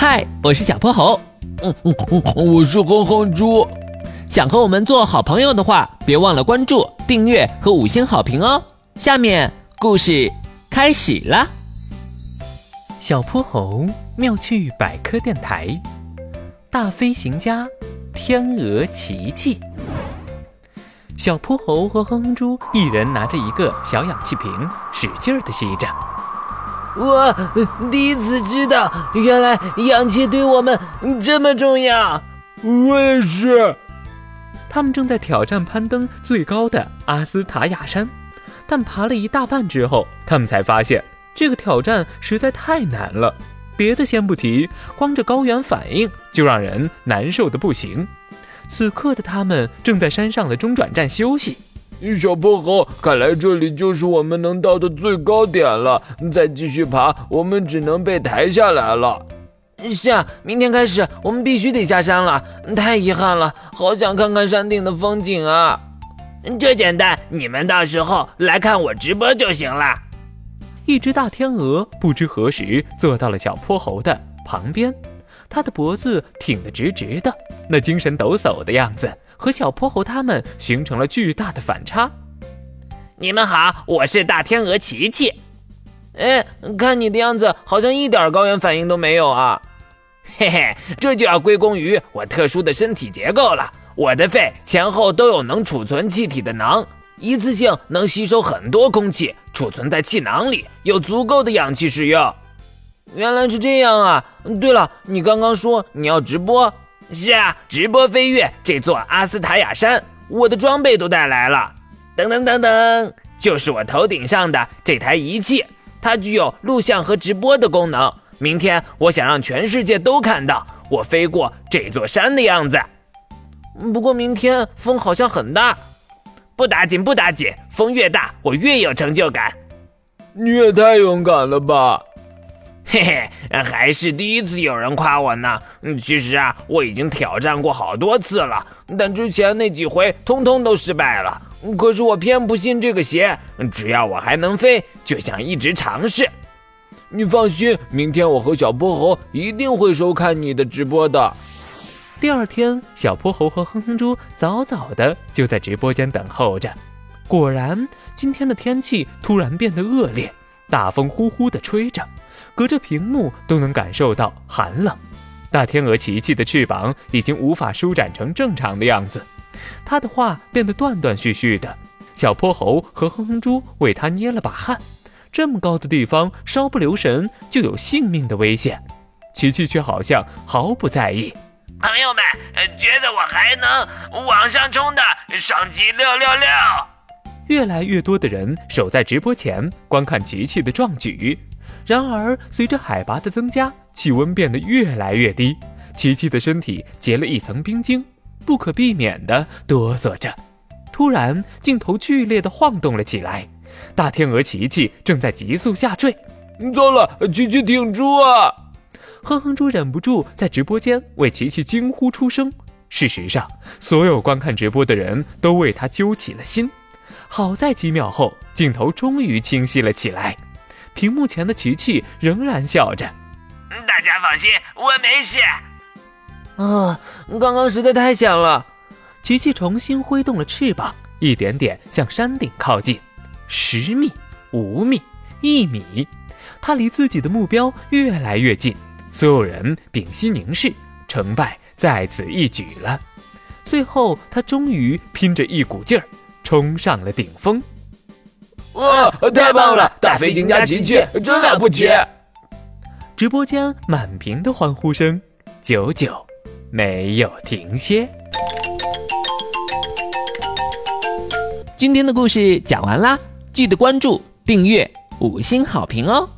嗨，我是小泼猴。嗯嗯嗯，我是哼哼猪。想和我们做好朋友的话，别忘了关注、订阅和五星好评哦。下面故事开始啦。小泼猴妙趣百科电台，大飞行家天鹅琪琪。小泼猴和哼哼猪一人拿着一个小氧气瓶，使劲儿的吸着。我第一次知道，原来氧气对我们这么重要。我也是。他们正在挑战攀登最高的阿斯塔雅山，但爬了一大半之后，他们才发现这个挑战实在太难了。别的先不提，光这高原反应就让人难受的不行。此刻的他们正在山上的中转站休息。小泼猴，看来这里就是我们能到的最高点了。再继续爬，我们只能被抬下来了。是啊，明天开始我们必须得下山了。太遗憾了，好想看看山顶的风景啊！这简单，你们到时候来看我直播就行了。一只大天鹅不知何时坐到了小泼猴的旁边，它的脖子挺得直直的，那精神抖擞的样子和小泼猴他们形成了巨大的反差。你们好，我是大天鹅琪琪。哎，看你的样子，好像一点高原反应都没有啊！嘿嘿，这就要归功于我特殊的身体结构了。我的肺前后都有能储存气体的囊，一次性能吸收很多空气，储存在气囊里，有足够的氧气使用。原来是这样啊！对了，你刚刚说你要直播？是啊，直播飞跃这座阿斯塔雅山，我的装备都带来了。噔噔噔噔，就是我头顶上的这台仪器，它具有录像和直播的功能。明天我想让全世界都看到我飞过这座山的样子。不过明天风好像很大，不打紧不打紧，风越大我越有成就感。你也太勇敢了吧！嘿嘿，还是第一次有人夸我呢。其实啊，我已经挑战过好多次了，但之前那几回通通都失败了。可是我偏不信这个邪，只要我还能飞，就想一直尝试。你放心，明天我和小泼猴一定会收看你的直播的。第二天，小泼猴和哼哼猪早早的就在直播间等候着。果然，今天的天气突然变得恶劣，大风呼呼的吹着，隔着屏幕都能感受到寒冷。大天鹅琪琪的翅膀已经无法舒展成正常的样子，它的话变得断断续续的。小泼猴和哼哼猪为它捏了把汗。这么高的地方，稍不留神就有性命的危险。琪琪却好像毫不在意。朋友们，觉得我还能往上冲的，双击六六六！越来越多的人守在直播前观看琪琪的壮举。然而，随着海拔的增加，气温变得越来越低，琪琪的身体结了一层冰晶，不可避免地哆嗦着。突然，镜头剧烈地晃动了起来。大天鹅琪琪正在急速下坠，糟了，琪琪挺住啊！哼哼猪忍不住在直播间为琪琪惊呼出声。事实上，所有观看直播的人都为他揪起了心。好在几秒后，镜头终于清晰了起来，屏幕前的琪琪仍然笑着。大家放心，我没事。啊，刚刚实在太险了！琪琪重新挥动了翅膀，一点点向山顶靠近。十米，五米，一米，他离自己的目标越来越近。所有人屏息凝视，成败在此一举了。最后，他终于拼着一股劲儿冲上了顶峰。哇，太棒了！大飞行家琪琪真了不起！直播间满屏的欢呼声，久久没有停歇。今天的故事讲完啦。记得关注、订阅、五星好评哦！